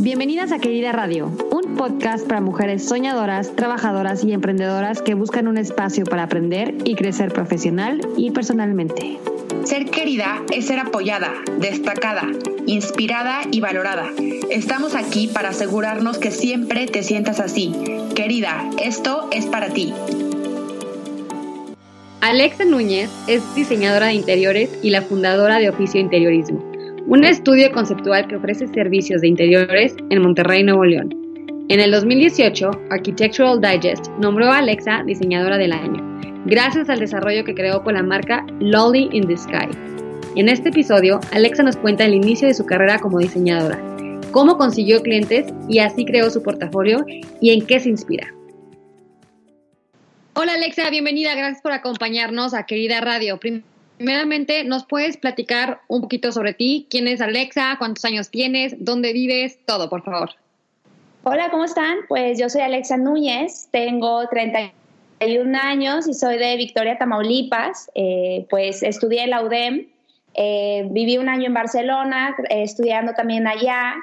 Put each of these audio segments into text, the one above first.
Bienvenidas a Querida Radio, un podcast para mujeres soñadoras, trabajadoras y emprendedoras que buscan un espacio para aprender y crecer profesional y personalmente. Ser querida es ser apoyada, destacada, inspirada y valorada. Estamos aquí para asegurarnos que siempre te sientas así. Querida, esto es para ti. Alexa Núñez es diseñadora de interiores y la fundadora de Oficio Interiorismo un estudio conceptual que ofrece servicios de interiores en Monterrey, Nuevo León. En el 2018, Architectural Digest nombró a Alexa diseñadora del año, gracias al desarrollo que creó con la marca Lolly in the Sky. En este episodio, Alexa nos cuenta el inicio de su carrera como diseñadora, cómo consiguió clientes y así creó su portafolio y en qué se inspira. Hola Alexa, bienvenida, gracias por acompañarnos a Querida Radio. Primeramente, ¿nos puedes platicar un poquito sobre ti? ¿Quién es Alexa? ¿Cuántos años tienes? ¿Dónde vives? Todo, por favor. Hola, ¿cómo están? Pues yo soy Alexa Núñez, tengo 31 años y soy de Victoria, Tamaulipas. Eh, pues estudié en la UDEM, eh, viví un año en Barcelona, eh, estudiando también allá.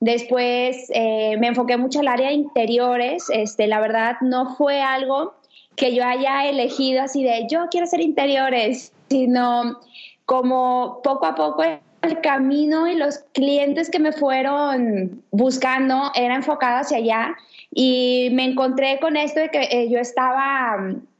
Después me enfoqué mucho al área de interiores. Este, la verdad, no fue algo que yo haya elegido así de yo quiero ser interiores, sino como poco a poco el camino y los clientes que me fueron buscando era enfocado hacia allá. Y me encontré con esto de que eh, yo estaba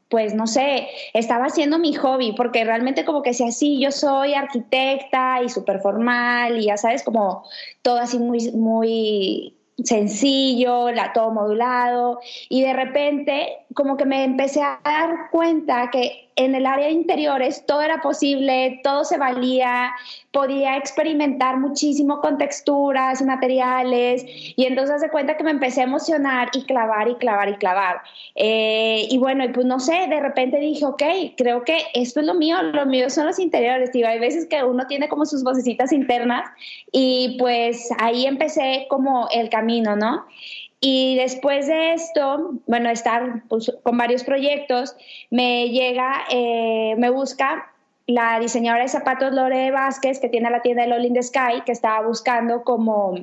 pues no sé, estaba haciendo mi hobby, porque realmente como que si así, yo soy arquitecta y súper formal y ya sabes, como todo así muy, muy sencillo, la, todo modulado, y de repente como que me empecé a dar cuenta que en el área de interiores todo era posible, todo se valía, podía experimentar muchísimo con texturas y materiales, y entonces se cuenta que me empecé a emocionar y clavar y clavar y clavar. Eh, y bueno, y pues no sé, de repente dije, ok, creo que esto es lo mío, lo mío son los interiores, tío. Hay veces que uno tiene como sus vocecitas internas, y pues ahí empecé como el camino, ¿no? Y después de esto, bueno, estar pues, con varios proyectos, me llega, eh, me busca la diseñadora de zapatos Lore Vázquez, que tiene la tienda de Lolin the Sky, que estaba buscando como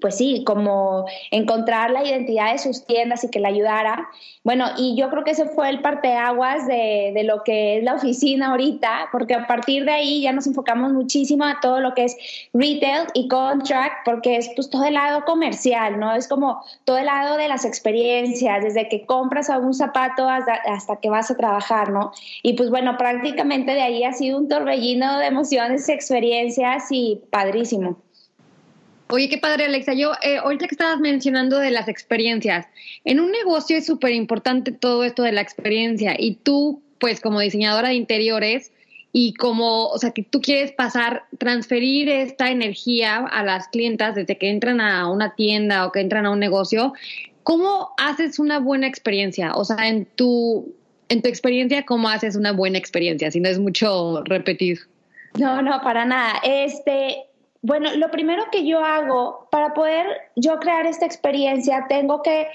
pues sí, como encontrar la identidad de sus tiendas y que la ayudara. Bueno, y yo creo que ese fue el parteaguas de, de lo que es la oficina ahorita, porque a partir de ahí ya nos enfocamos muchísimo a todo lo que es retail y contract, porque es pues todo el lado comercial, ¿no? Es como todo el lado de las experiencias, desde que compras algún zapato hasta, hasta que vas a trabajar, ¿no? Y pues bueno, prácticamente de ahí ha sido un torbellino de emociones, experiencias y padrísimo. Oye, qué padre, Alexa. Yo, eh, ahorita que estabas mencionando de las experiencias, en un negocio es súper importante todo esto de la experiencia y tú, pues como diseñadora de interiores y como, o sea, que tú quieres pasar, transferir esta energía a las clientas desde que entran a una tienda o que entran a un negocio, ¿cómo haces una buena experiencia? O sea, en tu, en tu experiencia, ¿cómo haces una buena experiencia? Si no es mucho repetir. No, no, para nada. Este, bueno, lo primero que yo hago para poder yo crear esta experiencia, tengo que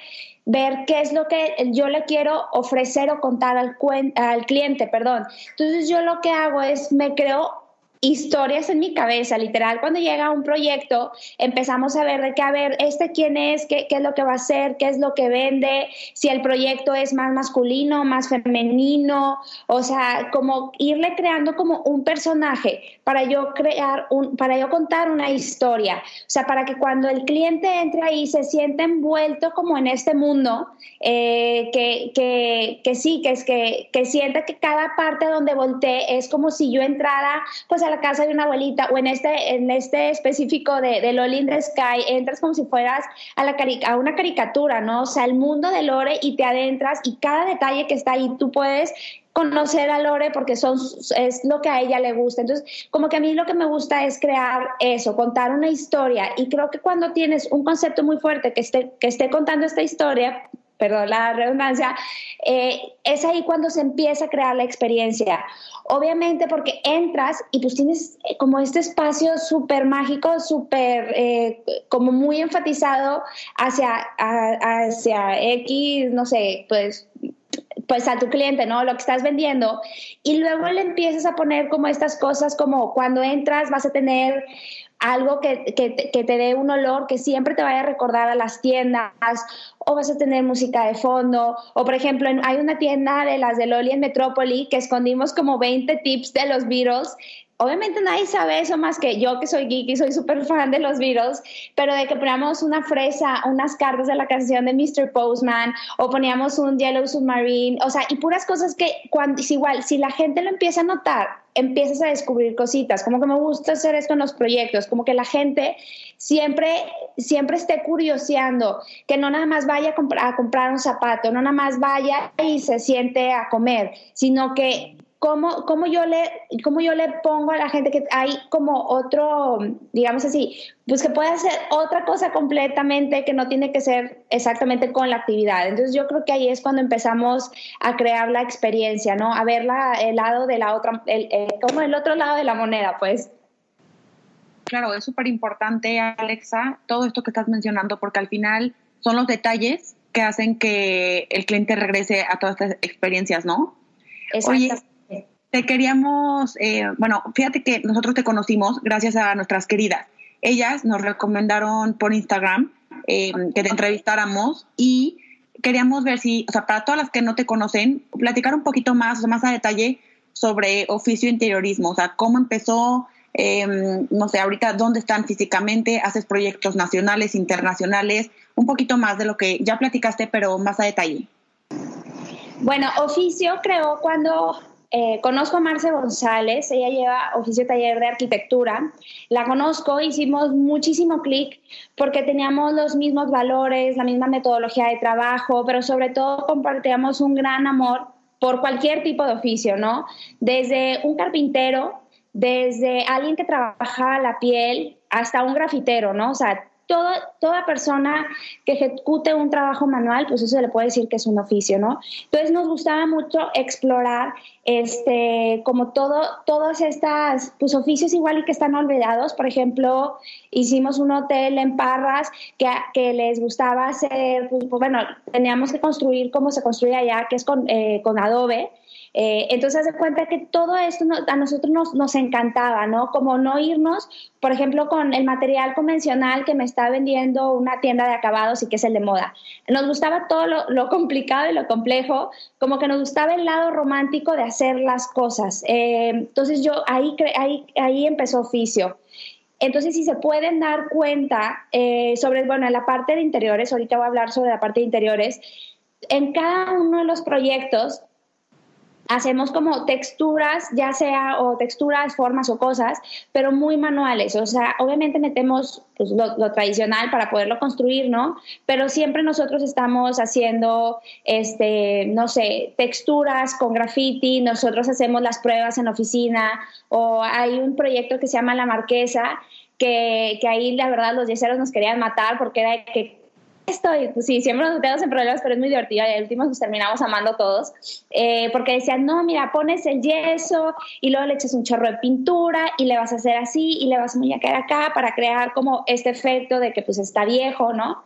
ver qué es lo que yo le quiero ofrecer o contar al, al cliente, perdón. Entonces yo lo que hago es me creo historias en mi cabeza, literal, cuando llega un proyecto, empezamos a ver de qué, a ver, este quién es, qué, qué, es lo que va a hacer, qué es lo que vende, si el proyecto es más masculino, más femenino, o sea, como irle creando como un personaje para yo crear un, para yo contar una historia, o sea, para que cuando el cliente entre ahí se sienta envuelto como en este mundo, eh, que, que, que, sí, que es que, que sienta que cada parte donde voltee es como si yo entrara, pues a la casa de una abuelita o en este, en este específico de, de Lolin the Sky, entras como si fueras a, la a una caricatura, ¿no? O sea, el mundo de Lore y te adentras y cada detalle que está ahí tú puedes conocer a Lore porque son, es lo que a ella le gusta. Entonces, como que a mí lo que me gusta es crear eso, contar una historia. Y creo que cuando tienes un concepto muy fuerte que esté, que esté contando esta historia, perdón la redundancia, eh, es ahí cuando se empieza a crear la experiencia. Obviamente porque entras y pues tienes eh, como este espacio súper mágico, súper eh, como muy enfatizado hacia, hacia X, no sé, pues pues a tu cliente, ¿no? Lo que estás vendiendo. Y luego le empiezas a poner como estas cosas como cuando entras vas a tener algo que, que, te dé un olor que siempre te vaya a recordar a las tiendas, o vas a tener música de fondo, o por ejemplo, hay una tienda de las de Loli en Metrópoli que escondimos como 20 tips de los Beatles obviamente nadie sabe eso más que yo que soy geek y soy súper fan de los Beatles, pero de que poníamos una fresa, unas cartas de la canción de Mr. Postman o poníamos un Yellow Submarine, o sea, y puras cosas que cuando es igual, si la gente lo empieza a notar, empiezas a descubrir cositas, como que me gusta hacer esto en los proyectos, como que la gente siempre, siempre esté curioseando, que no nada más vaya a, comprar, un zapato, no nada más vaya y se siente a comer, sino que cómo, cómo, yo le, cómo yo le pongo a la gente que hay como otro, digamos así, pues que puede hacer otra cosa completamente que no tiene que ser exactamente con la actividad. Entonces yo creo que ahí es cuando empezamos a crear la experiencia, ¿no? A ver la, el lado de la otra, el, como el otro lado de la moneda, pues. Claro, es súper importante, Alexa, todo esto que estás mencionando, porque al final son los detalles que hacen que el cliente regrese a todas estas experiencias, ¿no? Exacto. Te queríamos, eh, bueno, fíjate que nosotros te conocimos gracias a nuestras queridas. Ellas nos recomendaron por Instagram eh, que te entrevistáramos y queríamos ver si, o sea, para todas las que no te conocen, platicar un poquito más, o sea, más a detalle sobre oficio interiorismo, o sea, cómo empezó, em, no sé, ahorita dónde están físicamente, haces proyectos nacionales, internacionales, un poquito más de lo que ya platicaste, pero más a detalle. Bueno, oficio creó cuando eh, conozco a Marce González, ella lleva oficio taller de arquitectura. La conozco, hicimos muchísimo clic porque teníamos los mismos valores, la misma metodología de trabajo, pero sobre todo compartíamos un gran amor por cualquier tipo de oficio, ¿no? Desde un carpintero, desde alguien que trabaja la piel, hasta un grafitero, ¿no? O sea, toda persona que ejecute un trabajo manual, pues eso se le puede decir que es un oficio, ¿no? Entonces nos gustaba mucho explorar, este, como todo, todas estas, pues oficios igual y que están olvidados. Por ejemplo, hicimos un hotel en Parras que, que les gustaba hacer, pues bueno, teníamos que construir como se construye allá, que es con, eh, con adobe. Eh, entonces, se cuenta que todo esto a nosotros nos, nos, encantaba, ¿no? Como no irnos, por ejemplo, con el material convencional que me está vendiendo una tienda de acabados y que es el de moda. Nos gustaba todo lo, complicado y lo complejo, como que nos gustaba el lado romántico de hacer las cosas. Eh, entonces, yo ahí, ahí, ahí empezó oficio. Entonces, si se pueden dar cuenta eh, sobre, bueno, en la parte de interiores, ahorita voy a hablar sobre la parte de interiores, en cada uno de los proyectos hacemos como texturas, ya sea o texturas, formas o cosas, pero muy manuales. O sea, obviamente metemos pues, lo, tradicional para poderlo construir, ¿no? Pero siempre nosotros estamos haciendo, este, no sé, texturas con graffiti, nosotros hacemos las pruebas en oficina, o hay un proyecto que se llama La Marquesa, que, que ahí la verdad los yeseros nos querían matar porque era que estoy, pues sí, siempre nos metemos en problemas, pero es muy divertido y al último nos terminamos amando todos, eh, porque decían, no, mira, pones el yeso y luego le echas un chorro de pintura y le vas a hacer así y le vas a muñecar acá para crear como este efecto de que pues está viejo, ¿no?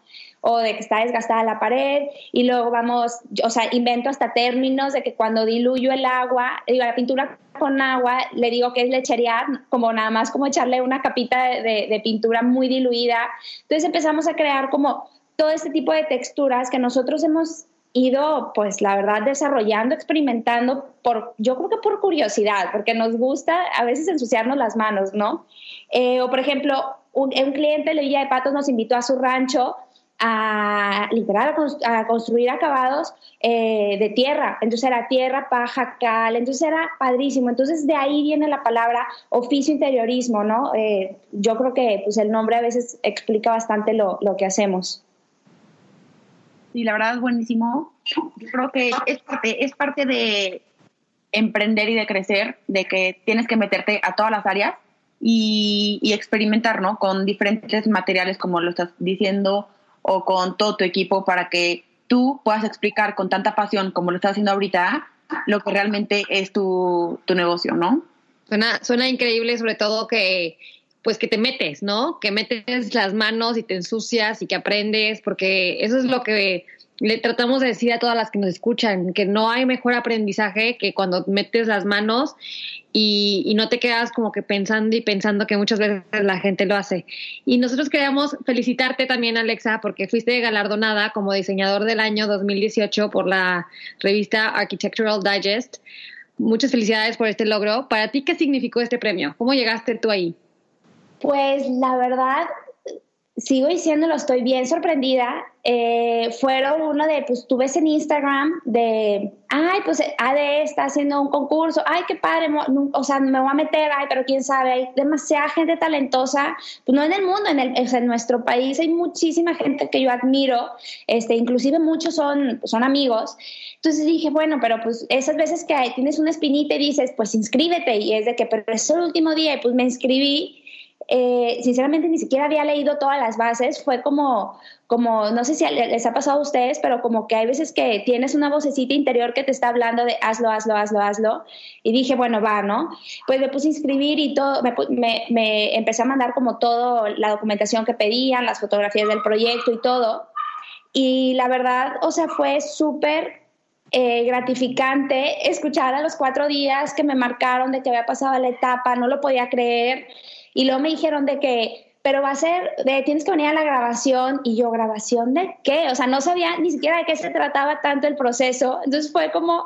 o de que está desgastada la pared y luego vamos, o sea, invento hasta términos de que cuando diluyo el agua, digo, la pintura con agua, le digo que es lecherear, como nada más como echarle una capita de, de pintura muy diluida. Entonces empezamos a crear como todo este tipo de texturas que nosotros hemos ido, pues la verdad, desarrollando, experimentando, por, yo creo que por curiosidad, porque nos gusta a veces ensuciarnos las manos, ¿no? Eh, o por ejemplo, un, cliente de Villa de Patos nos invitó a su rancho a literal a, construir acabados eh, de tierra. Entonces era tierra, paja, cal, entonces era padrísimo. Entonces de ahí viene la palabra oficio interiorismo, ¿no? Eh, yo creo que pues el nombre a veces explica bastante lo, lo que hacemos y la verdad es buenísimo. Yo creo que es parte, es parte de emprender y de crecer, de que tienes que meterte a todas las áreas y, experimentar, ¿no? Con diferentes materiales, como lo estás diciendo, o con todo tu equipo para que tú puedas explicar con tanta pasión como lo estás haciendo ahorita lo que realmente es tu, tu negocio, ¿no? Suena, suena increíble, sobre todo que pues que te metes, ¿no? Que metes las manos y te ensucias y que aprendes, porque eso es lo que le tratamos de decir a todas las que nos escuchan que no hay mejor aprendizaje que cuando metes las manos y, no te quedas como que pensando y pensando que muchas veces la gente lo hace. Y nosotros queríamos felicitarte también, Alexa, porque fuiste galardonada como diseñador del año 2018 por la revista Architectural Digest. Muchas felicidades por este logro. ¿Para ti qué significó este premio? ¿Cómo llegaste tú ahí? Pues la verdad, sigo diciéndolo, estoy bien sorprendida. Eh, fueron uno de, pues tú ves en Instagram de, ay, pues AD está haciendo un concurso, ay, qué padre, o sea, me voy a meter, ay, pero quién sabe, hay demasiada gente talentosa, pues no en el mundo, en, el, en nuestro país hay muchísima gente que yo admiro, este, inclusive muchos son, son amigos. Entonces dije, bueno, pero pues esas veces que tienes una espinita y dices, pues inscríbete, y es de que, pero es el último día, y pues me inscribí eh, sinceramente ni siquiera había leído todas las bases, fue como, como, no sé si les ha pasado a ustedes, pero como que hay veces que tienes una vocecita interior que te está hablando de hazlo, hazlo, hazlo, hazlo, y dije, bueno, va, ¿no? Pues me puse a inscribir y todo, me, me, empecé a mandar como todo, la documentación que pedían, las fotografías del proyecto y todo, y la verdad, o sea, fue súper eh, gratificante escuchar a los cuatro días que me marcaron de que había pasado la etapa, no lo podía creer. Y luego me dijeron de que, pero va a ser, de, tienes que venir a la grabación. Y yo, ¿grabación de qué? O sea, no sabía ni siquiera de qué se trataba tanto el proceso. Entonces fue como,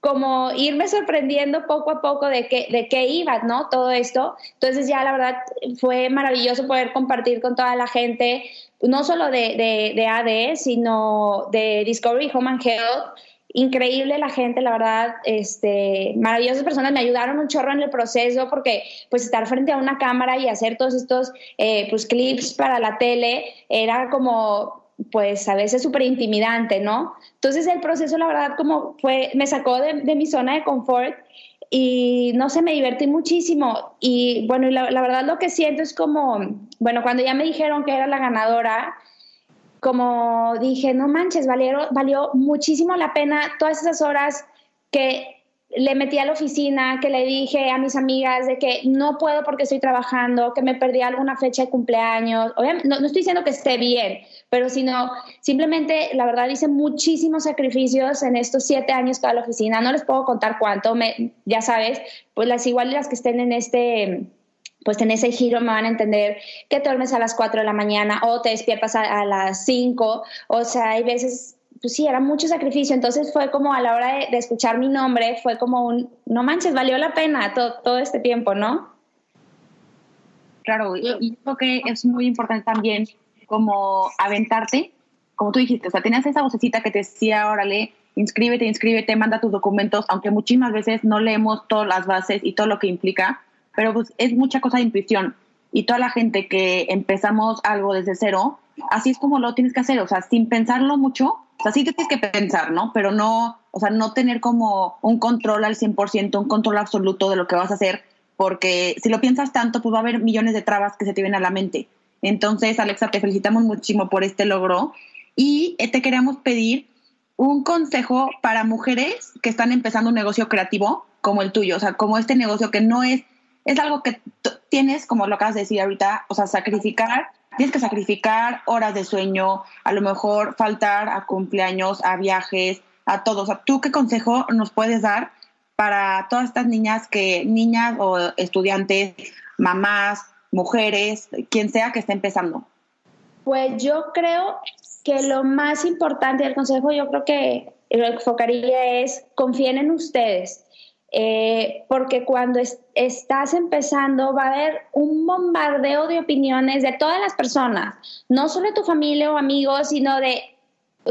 como irme sorprendiendo poco a poco de qué, de qué iba, ¿no? Todo esto. Entonces ya la verdad fue maravilloso poder compartir con toda la gente, no solo de, de, de AD, sino de Discovery Home and Health increíble la gente, la verdad, este, maravillosas personas, me ayudaron un chorro en el proceso porque pues estar frente a una cámara y hacer todos estos eh, pues clips para la tele era como pues a veces súper intimidante, ¿no? Entonces el proceso la verdad como fue, me sacó de, mi zona de confort y no sé, me divertí muchísimo y bueno, la, la verdad lo que siento es como, bueno, cuando ya me dijeron que era la ganadora, como dije, no manches, valió, valió muchísimo la pena todas esas horas que le metí a la oficina, que le dije a mis amigas de que no puedo porque estoy trabajando, que me perdí alguna fecha de cumpleaños. Obviamente, no, estoy diciendo que esté bien, pero sino simplemente, la verdad, hice muchísimos sacrificios en estos siete años toda la oficina. No les puedo contar cuánto, me, ya sabes, pues las iguales las que estén en este pues en ese giro me van a entender que te duermes a las 4 de la mañana o te despiertas a, las 5, o sea, hay veces, pues sí, era mucho sacrificio, entonces fue como a la hora de, escuchar mi nombre, fue como un, no manches, valió la pena todo, todo este tiempo, ¿no? Claro, y, creo que es muy importante también como aventarte, como tú dijiste, o sea, tenías esa vocecita que te decía, órale, inscríbete, inscríbete, manda tus documentos, aunque muchísimas veces no leemos todas las bases y todo lo que implica, pero pues es mucha cosa de intuición. Y toda la gente que empezamos algo desde cero, así es como lo tienes que hacer, o sea, sin pensarlo mucho, o sea, sí tienes que pensar, ¿no? Pero no, o sea, no tener como un control al 100%, un control absoluto de lo que vas a hacer, porque si lo piensas tanto, pues va a haber millones de trabas que se te vienen a la mente. Entonces, Alexa, te felicitamos muchísimo por este logro y eh, te queríamos pedir un consejo para mujeres que están empezando un negocio creativo como el tuyo, o sea, como este negocio que no es es algo que tienes, como lo acabas de decir ahorita, o sea, sacrificar, tienes que sacrificar horas de sueño, a lo mejor faltar a cumpleaños, a viajes, a todos. O sea, ¿tú qué consejo nos puedes dar para todas estas niñas que, niñas o estudiantes, mamás, mujeres, quien sea que esté empezando? Pues yo creo que lo más importante del consejo, yo creo que lo enfocaría es confíen en ustedes. Eh, porque cuando estás empezando va a haber un bombardeo de opiniones de todas las personas, no solo de tu familia o amigos, sino de,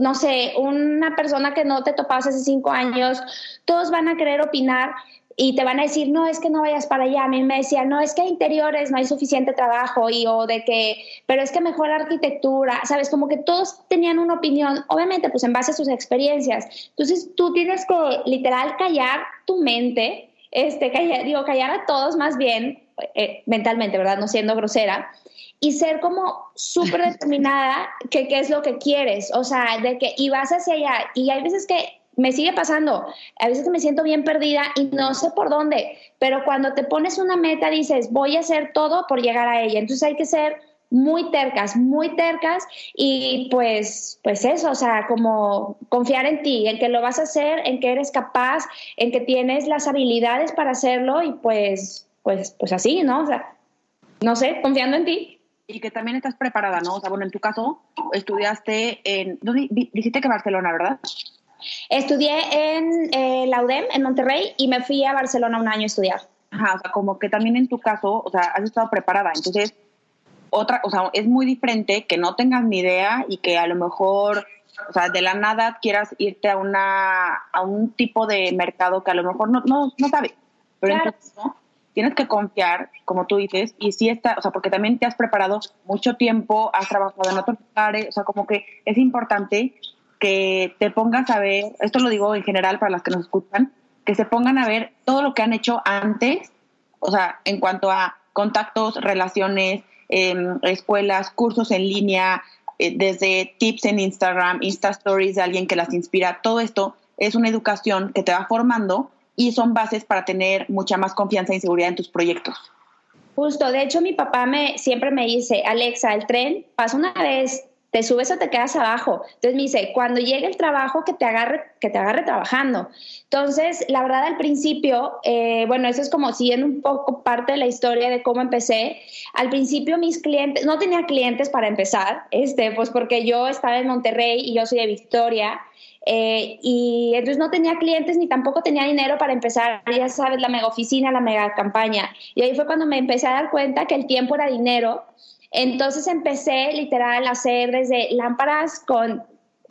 no sé, una persona que no te topas hace cinco años, todos van a querer opinar y te van a decir, no, es que no vayas para allá. A mí me decían, no, es que interiores no hay suficiente trabajo y o de que, pero es que mejor arquitectura, ¿sabes? Como que todos tenían una opinión, obviamente, pues en base a sus experiencias. Entonces tú tienes que literal callar tu mente, este, callar, digo, callar a todos más bien, eh, mentalmente, ¿verdad? No siendo grosera. Y ser como súper determinada que qué es lo que quieres, o sea, de que, y vas hacia allá. Y hay veces que me sigue pasando. A veces me siento bien perdida y no sé por dónde, pero cuando te pones una meta dices, voy a hacer todo por llegar a ella. Entonces hay que ser muy tercas, muy tercas y pues, pues eso, o sea, como confiar en ti, en que lo vas a hacer, en que eres capaz, en que tienes las habilidades para hacerlo y pues, pues, pues así, ¿no? O sea, no sé, confiando en ti. Y que también estás preparada, ¿no? O sea, bueno, en tu caso, estudiaste en. Dijiste que Barcelona, ¿verdad? Estudié en eh, la UDEM, en Monterrey, y me fui a Barcelona un año a estudiar. Ajá, o sea, como que también en tu caso, o sea, has estado preparada. Entonces, otra, o sea, es muy diferente que no tengas ni idea y que a lo mejor, o sea, de la nada quieras irte a una, a un tipo de mercado que a lo mejor no, no, no sabes. Pero entonces, ¿no? tienes que confiar, como tú dices, y sí está, o sea, porque también te has preparado mucho tiempo, has trabajado en otros lugares, o sea, como que es importante que te pongas a ver, esto lo digo en general para las que nos escuchan, que se pongan a ver todo lo que han hecho antes, o sea, en cuanto a contactos, relaciones, em, escuelas, cursos en línea, eh, desde tips en Instagram, Insta Stories de alguien que las inspira, todo esto es una educación que te va formando y son bases para tener mucha más confianza y seguridad en tus proyectos. Justo, de hecho mi papá me siempre me dice, Alexa, el tren pasa una vez, te subes o te quedas abajo. Entonces me dice, cuando llegue el trabajo, que te agarre, que te agarre trabajando. Entonces, la verdad, al principio, eh, bueno, eso es como siguiendo un poco parte de la historia de cómo empecé. Al principio mis clientes, no tenía clientes para empezar, este, pues porque yo estaba en Monterrey y yo soy de Victoria. Eh, y entonces no tenía clientes ni tampoco tenía dinero para empezar, ya sabes, la mega oficina, la mega campaña. Y ahí fue cuando me empecé a dar cuenta que el tiempo era dinero entonces empecé literal a hacer desde lámparas con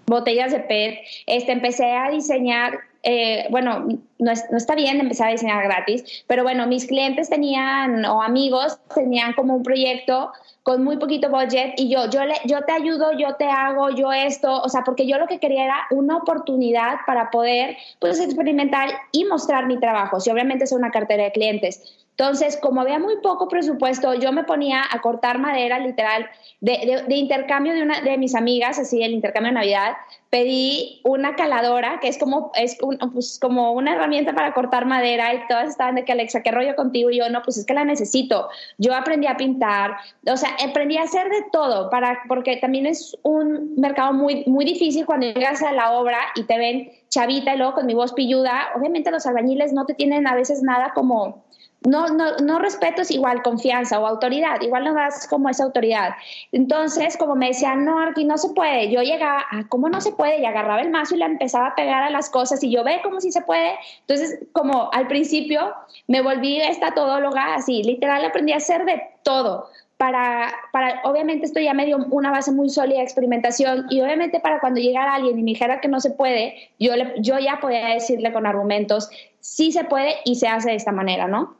botellas de PET, este, empecé a diseñar, eh, bueno, no, está bien empezar a diseñar gratis, pero bueno, mis clientes tenían o amigos tenían como un proyecto con muy poquito budget y yo, yo, le, yo te ayudo, yo te hago, yo esto, o sea, porque yo lo que quería era una oportunidad para poder pues experimentar y mostrar mi trabajo, si obviamente es una cartera de clientes. Entonces, como había muy poco presupuesto, yo me ponía a cortar madera, literal, de, intercambio de una de mis amigas, así el intercambio de Navidad, pedí una caladora, que es como, es pues, como una herramienta para cortar madera, y todas estaban de que Alexa, ¿qué rollo contigo? Y yo, no, pues es que la necesito. Yo aprendí a pintar, o sea, aprendí a hacer de todo, para, porque también es un mercado muy, muy difícil cuando llegas a la obra y te ven chavita y luego con mi voz pilluda. Obviamente los albañiles no te tienen a veces nada como no, no, no respeto es igual confianza o autoridad, igual no das como esa autoridad. Entonces, como me decían, no, aquí no se puede, yo llegaba, a ¿cómo no se puede? Y agarraba el mazo y le empezaba a pegar a las cosas y yo ve cómo sí se puede. Entonces, como al principio me volví esta todóloga, así, literal aprendí a hacer de todo. Para, para, obviamente esto ya me dio una base muy sólida de experimentación y obviamente para cuando llegara alguien y me dijera que no se puede, yo, yo ya podía decirle con argumentos, sí se puede y se hace de esta manera, ¿no?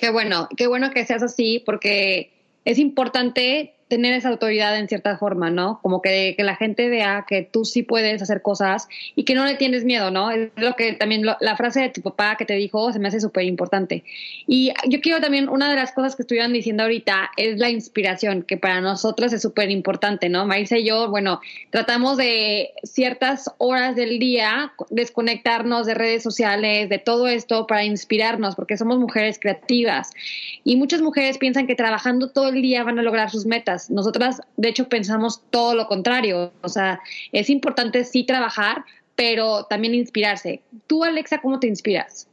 Qué bueno, qué bueno que seas así, porque es importante tener esa autoridad en cierta forma, ¿no? Como que, que, la gente vea que tú sí puedes hacer cosas y que no le tienes miedo, ¿no? Es lo que también la frase de tu papá que te dijo se me hace súper importante. Y yo quiero también, una de las cosas que estuvieron diciendo ahorita es la inspiración, que para nosotros es súper importante, ¿no? Marisa y yo, bueno, tratamos de ciertas horas del día desconectarnos de redes sociales, de todo esto para inspirarnos, porque somos mujeres creativas. Y muchas mujeres piensan que trabajando todo el día van a lograr sus metas nosotras, de hecho, pensamos todo lo contrario. O sea, es importante sí trabajar, pero también inspirarse. Tú, Alexa, ¿cómo te inspiras?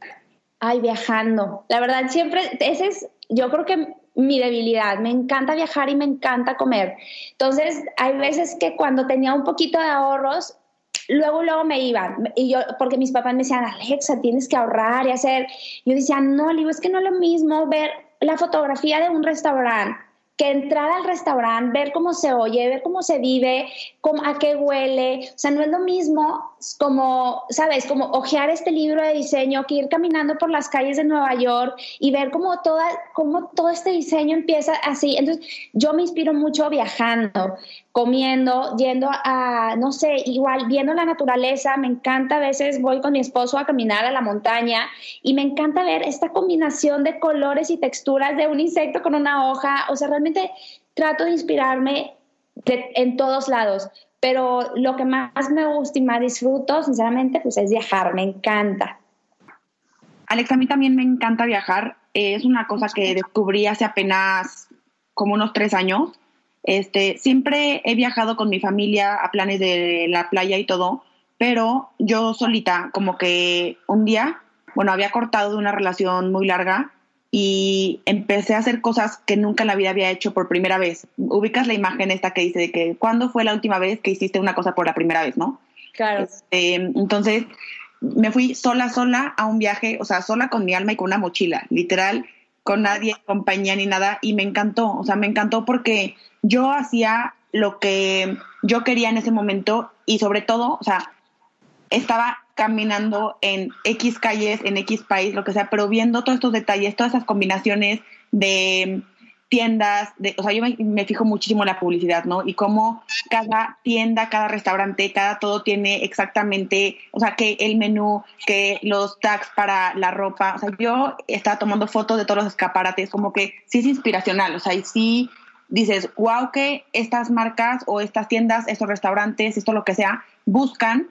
Ay, viajando. La verdad, siempre, ese es, yo creo que mi debilidad. Me encanta viajar y me encanta comer. Entonces, hay veces que cuando tenía un poquito de ahorros, luego, luego me iban. Y yo, porque mis papás me decían, Alexa, tienes que ahorrar y hacer. Yo decía, no, digo, es que no es lo mismo ver la fotografía de un restaurante que entrar al restaurante, ver cómo se oye, ver cómo se vive, cómo, a qué huele. O sea, no es lo mismo como, ¿sabes? Como ojear este libro de diseño que ir caminando por las calles de Nueva York y ver cómo, toda, cómo todo este diseño empieza así. Entonces, yo me inspiro mucho viajando comiendo, yendo a, no sé, igual viendo la naturaleza, me encanta, a veces voy con mi esposo a caminar a la montaña y me encanta ver esta combinación de colores y texturas de un insecto con una hoja, o sea, realmente trato de inspirarme en todos lados, pero lo que más me gusta y más disfruto, sinceramente, pues es viajar, me encanta. Alex, a mí también me encanta viajar, es una cosa que descubrí hace apenas como unos tres años Este, siempre he viajado con mi familia a planes de la playa y todo, pero yo solita, como que un día, bueno, había cortado de una relación muy larga y empecé a hacer cosas que nunca en la vida había hecho por primera vez. Ubicas la imagen esta que dice de que cuándo fue la última vez que hiciste una cosa por la primera vez, ¿no? Claro. Este, entonces me fui sola, sola a un viaje, o sea, sola con mi alma y con una mochila, literal, con nadie, compañía ni nada, y me encantó, o sea, me encantó porque yo hacía lo que yo quería en ese momento y sobre todo, o sea, estaba caminando en X calles, en X país, lo que sea, pero viendo todos estos detalles, todas esas combinaciones de tiendas, de, o sea, yo me, fijo muchísimo en la publicidad, ¿no? Y cómo cada tienda, cada restaurante, cada todo tiene exactamente, o sea, que el menú, que los tags para la ropa, o sea, yo estaba tomando fotos de todos los escaparates, como que sí es inspiracional, o sea, y sí dices, wow, que estas marcas o estas tiendas, estos restaurantes, esto lo que sea, buscan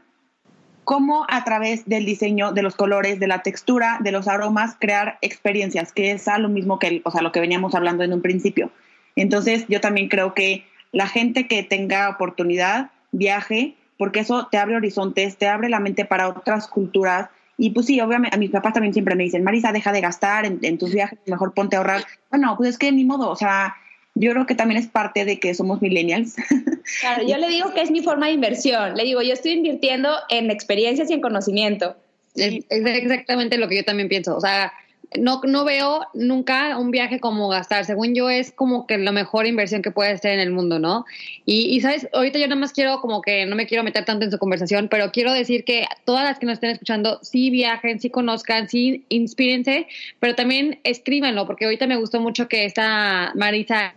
cómo a través del diseño, de los colores, de la textura, de los aromas, crear experiencias, que es a lo mismo que, o sea, lo que veníamos hablando en un principio. Entonces, yo también creo que la gente que tenga oportunidad, viaje, porque eso te abre horizontes, te abre la mente para otras culturas. Y pues sí, obviamente, a mis papás también siempre me dicen, Marisa, deja de gastar en, tus viajes, mejor ponte a ahorrar. Bueno, pues es que ni modo, o sea, yo creo que también es parte de que somos millennials. Claro, yo le digo que es mi forma de inversión. Le digo, yo estoy invirtiendo en experiencias y en conocimiento. Es, exactamente lo que yo también pienso. O sea, no, no veo nunca un viaje como gastar. Según yo, es como que la mejor inversión que puede ser en el mundo, ¿no? Y, y, sabes, ahorita yo nada más quiero, como que no me quiero meter tanto en su conversación, pero quiero decir que todas las que nos estén escuchando, sí viajen, sí conozcan, sí inspírense, pero también escríbanlo, porque ahorita me gustó mucho que esta Marisa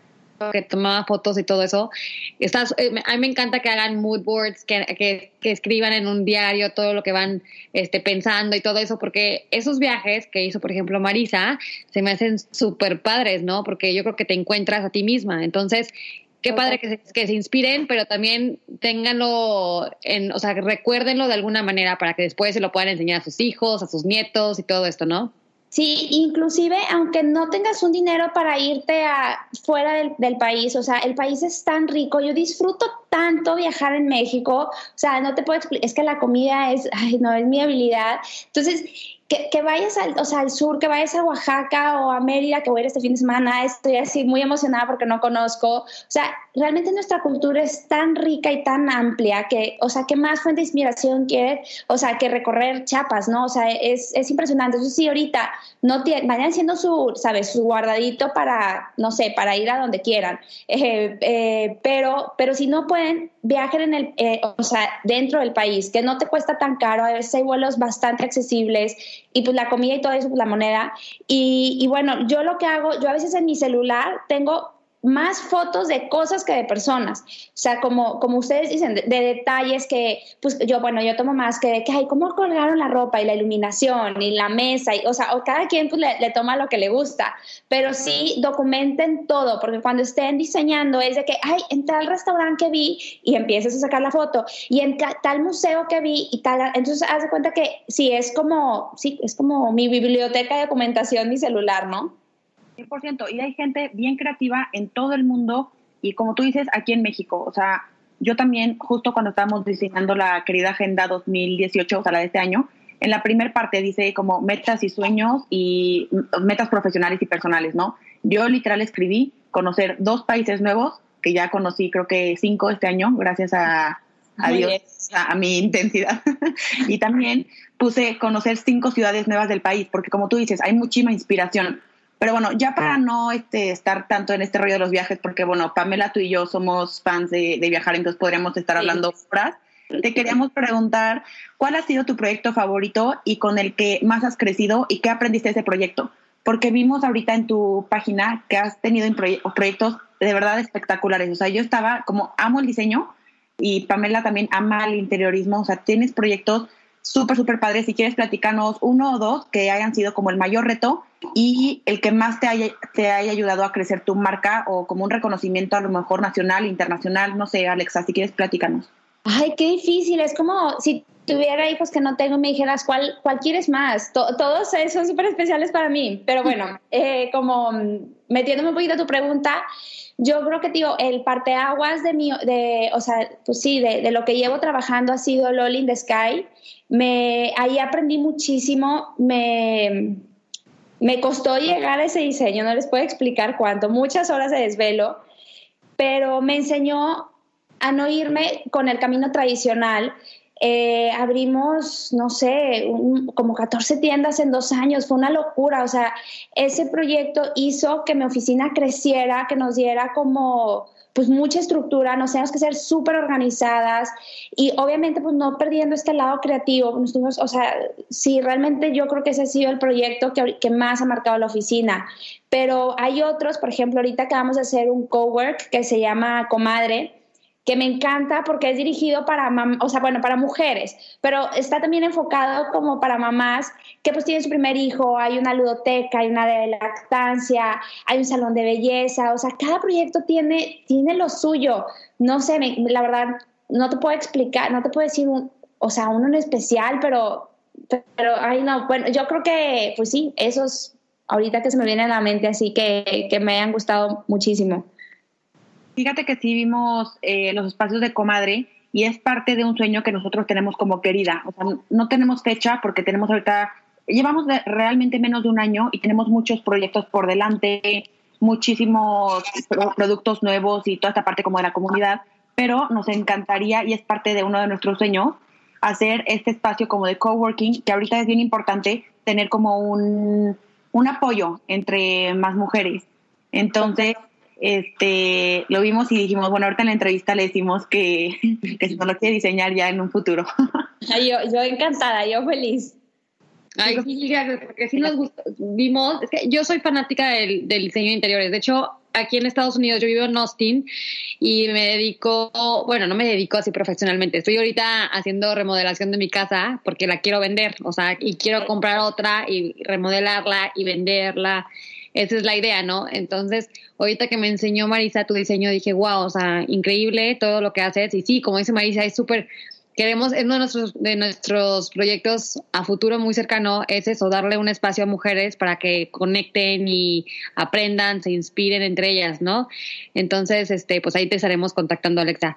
que tomaba fotos y todo eso. Estás, eh, a mí me encanta que hagan mood boards, que, que, que, escriban en un diario todo lo que van este, pensando y todo eso, porque esos viajes que hizo, por ejemplo, Marisa, se me hacen súper padres, ¿no? Porque yo creo que te encuentras a ti misma. Entonces, qué padre que se, que se inspiren, pero también ténganlo, en, o sea, recuérdenlo de alguna manera para que después se lo puedan enseñar a sus hijos, a sus nietos y todo esto, ¿no? Sí, inclusive aunque no tengas un dinero para irte a fuera del, del, país, o sea, el país es tan rico, yo disfruto tanto viajar en México, o sea, no te puedo explicar, es que la comida es, ay, no, es mi habilidad. Entonces, que, vayas al, o sea, al sur, que vayas a Oaxaca o a Mérida, que voy a ir este fin de semana, estoy así muy emocionada porque no conozco. O sea, realmente nuestra cultura es tan rica y tan amplia que, o sea, ¿qué más fuente de inspiración quiere? O sea, que recorrer Chiapas, ¿no? O sea, es, es impresionante. Entonces, sí, ahorita no vayan haciendo su, ¿sabes? Su guardadito para, no sé, para ir a donde quieran. Eh, eh, pero, pero si no pueden, viajen en el, eh, o sea, dentro del país, que no te cuesta tan caro. A veces hay vuelos bastante accesibles y pues la comida y todo eso, pues la moneda. Y bueno, yo lo que hago, yo a veces en mi celular tengo más fotos de cosas que de personas. O sea, como, como ustedes dicen, de, detalles que, pues yo, bueno, yo tomo más que de que, ay, cómo colgaron la ropa y la iluminación y la mesa, y, o sea, o cada quien pues le, toma lo que le gusta, pero sí documenten todo, porque cuando estén diseñando es de que, ay, en tal restaurante que vi y empiezas a sacar la foto, y en tal museo que vi y tal, entonces haz de cuenta que sí, es como, sí, es como mi biblioteca de documentación, mi celular, ¿no? 100%. Y hay gente bien creativa en todo el mundo y como tú dices, aquí en México. O sea, yo también, justo cuando estábamos diseñando la querida Agenda 2018, o sea, la de este año, en la primera parte dice como metas y sueños y metas profesionales y personales, ¿no? Yo literal escribí conocer dos países nuevos, que ya conocí creo que cinco este año, gracias a, a Dios, a, a, mi intensidad. y también puse conocer cinco ciudades nuevas del país, porque como tú dices, hay muchísima inspiración. Pero bueno, ya para no este, estar tanto en este rollo de los viajes, porque bueno, Pamela, tú y yo somos fans de, viajar, entonces podríamos estar hablando horas. Te queríamos preguntar, ¿cuál ha sido tu proyecto favorito y con el que más has crecido y qué aprendiste de ese proyecto? Porque vimos ahorita en tu página que has tenido proyectos de verdad espectaculares. O sea, yo estaba como amo el diseño y Pamela también ama el interiorismo. O sea, tienes proyectos súper, súper padres. Si quieres platicarnos uno o dos que hayan sido como el mayor reto y el que más te haya, te haya ayudado a crecer tu marca o como un reconocimiento a lo mejor nacional, internacional, no sé, Alexa, si quieres platicarnos. Ay, qué difícil, es como si tuviera hijos que no tengo, me dijeras, ¿cuál, cuál quieres más? todos son súper especiales para mí, pero bueno, eh, como metiéndome un poquito a tu pregunta, yo creo que, tío, el parteaguas de mi, de, o sea, pues sí, de, de, lo que llevo trabajando ha sido LOL in the Sky. Me, ahí aprendí muchísimo, me, me costó llegar a ese diseño, no les puedo explicar cuánto, muchas horas de desvelo, pero me enseñó a no irme con el camino tradicional, eh, abrimos, no sé, como 14 tiendas en dos años, fue una locura, o sea, ese proyecto hizo que mi oficina creciera, que nos diera como pues mucha estructura, nos tenemos que ser súper organizadas y obviamente pues no perdiendo este lado creativo, o sea, sí, realmente yo creo que ese ha sido el proyecto que, que más ha marcado la oficina, pero hay otros, por ejemplo, ahorita acabamos de hacer un cowork que se llama Comadre, que me encanta porque es dirigido para, o sea, bueno, para mujeres, pero está también enfocado como para mamás que pues tienen su primer hijo, hay una ludoteca, hay una de lactancia, hay un salón de belleza, o sea, cada proyecto tiene, tiene lo suyo. No sé, la verdad, no te puedo explicar, no te puedo decir, un, o sea, uno en especial, pero, pero, ay, no, bueno, yo creo que, pues sí, esos ahorita que se me vienen a la mente, así que, que me han gustado muchísimo. Fíjate que sí vimos eh, los espacios de comadre y es parte de un sueño que nosotros tenemos como querida. O sea, no tenemos fecha porque tenemos ahorita, llevamos realmente menos de un año y tenemos muchos proyectos por delante, muchísimos productos nuevos y toda esta parte como de la comunidad, pero nos encantaría y es parte de uno de nuestros sueños hacer este espacio como de coworking, que ahorita es bien importante tener como un, un apoyo entre más mujeres. Entonces, este, lo vimos y dijimos, bueno, ahorita en la entrevista le decimos que, que se lo quiere diseñar ya en un futuro. Ay, yo, yo encantada, yo feliz. Ay, sí, porque sí nos gustó, vimos, es que yo soy fanática del, del, diseño de interiores, de hecho, aquí en Estados Unidos yo vivo en Austin y me dedico, bueno, no me dedico así profesionalmente, estoy ahorita haciendo remodelación de mi casa porque la quiero vender, o sea, y quiero comprar otra y remodelarla y venderla esa es la idea, ¿no? Entonces, ahorita que me enseñó Marisa tu diseño, dije, wow, o sea, increíble todo lo que haces. Y sí, como dice Marisa, es súper, queremos, es uno de nuestros, de nuestros proyectos a futuro muy cercano, es eso, darle un espacio a mujeres para que conecten y aprendan, se inspiren entre ellas, ¿no? Entonces, este, pues ahí te estaremos contactando, Alexa.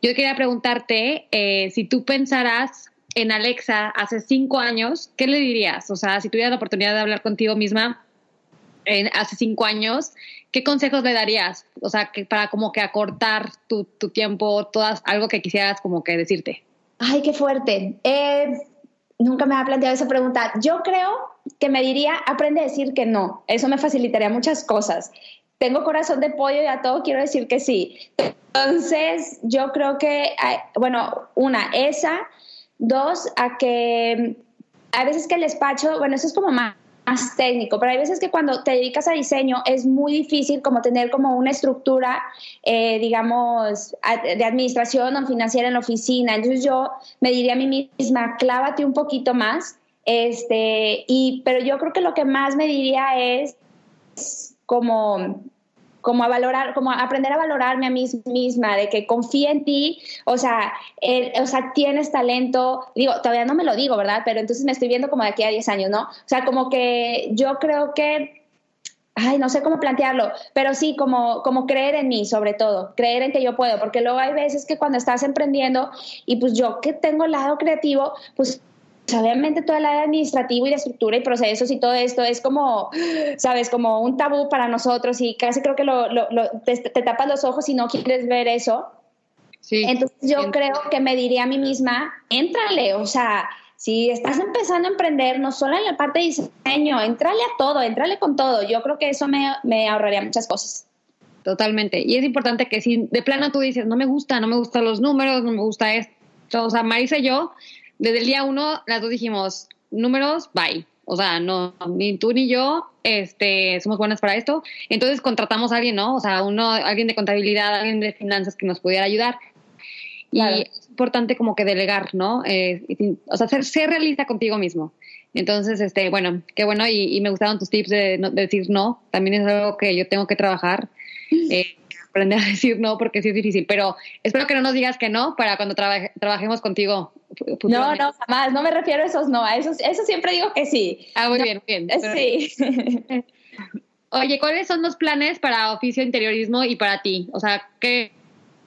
Yo quería preguntarte eh, si tú pensaras en Alexa hace cinco años, ¿qué le dirías? O sea, si tuvieras la oportunidad de hablar contigo misma, en, hace cinco años, ¿qué consejos le darías? O sea, para como que acortar tu, tu tiempo, todas, algo que quisieras como que decirte. Ay, qué fuerte. Eh, nunca me ha planteado esa pregunta. Yo creo que me diría, aprende a decir que no. Eso me facilitaría muchas cosas. Tengo corazón de pollo y a todo quiero decir que sí. Entonces, yo creo que, bueno, una, esa. Dos, a que a veces que el despacho, bueno, eso es como más más técnico, pero hay veces que cuando te dedicas a diseño es muy difícil como tener como una estructura, eh, digamos, de administración o financiera en la oficina. Entonces yo me diría a mí misma, clávate un poquito más, este, y, pero yo creo que lo que más me diría es como como a valorar, como a aprender a valorarme a mí misma, de que confíe en ti, o sea, o sea, tienes talento, digo, todavía no me lo digo, ¿verdad? Pero entonces me estoy viendo como de aquí a 10 años, ¿no? O sea, como que yo creo que, ay, no sé cómo plantearlo, pero sí, como, como creer en mí, sobre todo, creer en que yo puedo, porque luego hay veces que cuando estás emprendiendo y pues yo que tengo el lado creativo, pues obviamente toda la administrativo y de estructura y procesos y todo esto es como, sabes, como un tabú para nosotros y casi creo que lo, te, tapas los ojos y no quieres ver eso. Sí, Entonces yo creo que me diría a mí misma, éntrale, o sea, si estás empezando a emprender, no solo en la parte de diseño, entrale a todo, entrale con todo. Yo creo que eso me, me ahorraría muchas cosas. Totalmente. Y es importante que si de plano tú dices, no me gusta, no me gustan los números, no me gusta esto. O sea, Marisa y yo desde el día uno, las dos dijimos, números, bye. O sea, no, ni tú ni yo este, somos buenas para esto. Entonces contratamos a alguien, ¿no? O sea, uno, alguien de contabilidad, alguien de finanzas que nos pudiera ayudar. Y es importante como que delegar, ¿no? Eh, o sea, ser, ser, realista contigo mismo. Entonces, este, bueno, qué bueno. Y, me gustaron tus tips de, de, decir no. También es algo que yo tengo que trabajar. Eh, aprender a decir no porque sí es difícil, pero espero que no nos digas que no para cuando trabajemos contigo. No, no, jamás, no me refiero a esos no, a eso, eso siempre digo que sí. Ah, muy bien, bien. Sí. Oye, ¿cuáles son los planes para oficio interiorismo y para ti? O sea, ¿qué,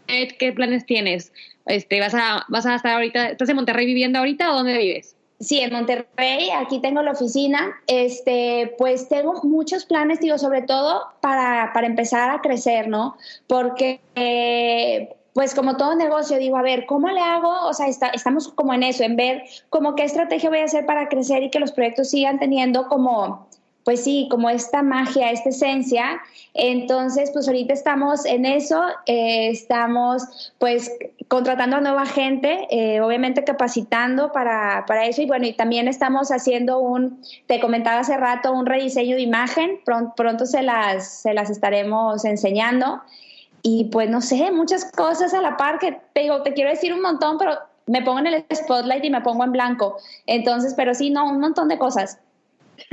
qué planes tienes? Este, vas a, vas a estar ahorita, ¿estás en Monterrey viviendo ahorita o dónde vives? Sí, en Monterrey, aquí tengo la oficina. Este, pues tengo muchos planes, digo, sobre todo para, para empezar a crecer, ¿no? Porque eh, pues como todo negocio, digo, a ver, ¿cómo le hago? O sea, estamos como en eso, en ver como qué estrategia voy a hacer para crecer y que los proyectos sigan teniendo como, pues sí, como esta magia, esta esencia. Entonces, pues ahorita estamos en eso, eh, estamos pues contratando a nueva gente, eh, obviamente capacitando para, para, eso y bueno, y también estamos haciendo un, te comentaba hace rato, un rediseño de imagen, pronto, pronto se, las, se las estaremos enseñando y pues no sé, muchas cosas a la par que te digo, te quiero decir un montón, pero me pongo en el spotlight y me pongo en blanco. Entonces, pero sí, no, un montón de cosas.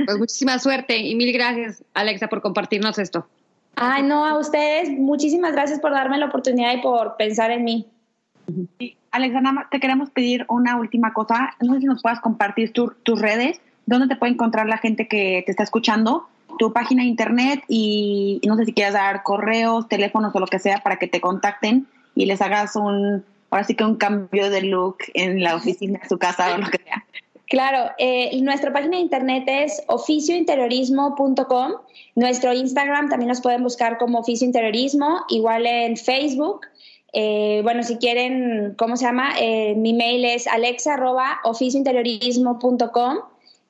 Pues muchísima suerte y mil gracias, Alexa, por compartirnos esto. Ay, no, a ustedes, muchísimas gracias por darme la oportunidad y por pensar en mí. Alexa, nada te queremos pedir una última cosa. No sé si nos puedas compartir tus redes, dónde te puede encontrar la gente que te está escuchando tu página de internet y, no sé si quieras dar correos, teléfonos o lo que sea para que te contacten y les hagas un, ahora sí que un cambio de look en la oficina, su casa o lo que sea. Claro, eh, nuestra página de internet es oficiointeriorismo.com. Nuestro Instagram también nos pueden buscar como Oficio Interiorismo, igual en Facebook. Eh, bueno, si quieren, ¿cómo se llama? Eh, mi mail es alexa.oficiointeriorismo.com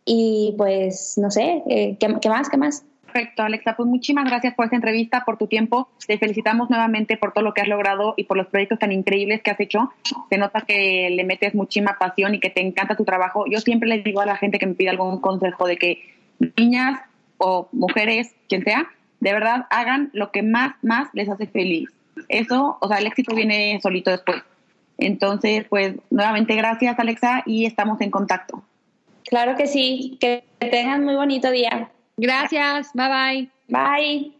y pues, no sé, eh, ¿qué, más? ¿Qué más? Perfecto, Alexa. Pues muchísimas gracias por esta entrevista, por tu tiempo. Te felicitamos nuevamente por todo lo que has logrado y por los proyectos tan increíbles que has hecho. Se nota que le metes muchísima pasión y que te encanta tu trabajo. Yo siempre les digo a la gente que me pide algún consejo de que niñas o mujeres, quien sea, de verdad hagan lo que más, más les hace feliz. Eso, o sea, el éxito viene solito después. Entonces, pues nuevamente gracias, Alexa, y estamos en contacto. Claro que sí. Que tengan muy bonito día. Gracias. Bye bye. Bye.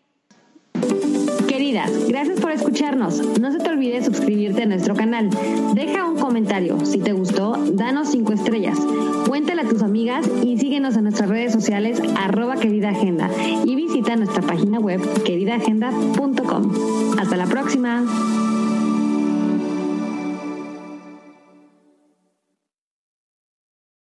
Queridas, gracias por escucharnos. No se te olvide suscribirte a nuestro canal. Deja un comentario. Si te gustó, danos cinco estrellas. Cuéntale a tus amigas y síguenos en nuestras redes sociales arroba querida agenda y visita nuestra página web queridaagenda.com. Hasta la próxima.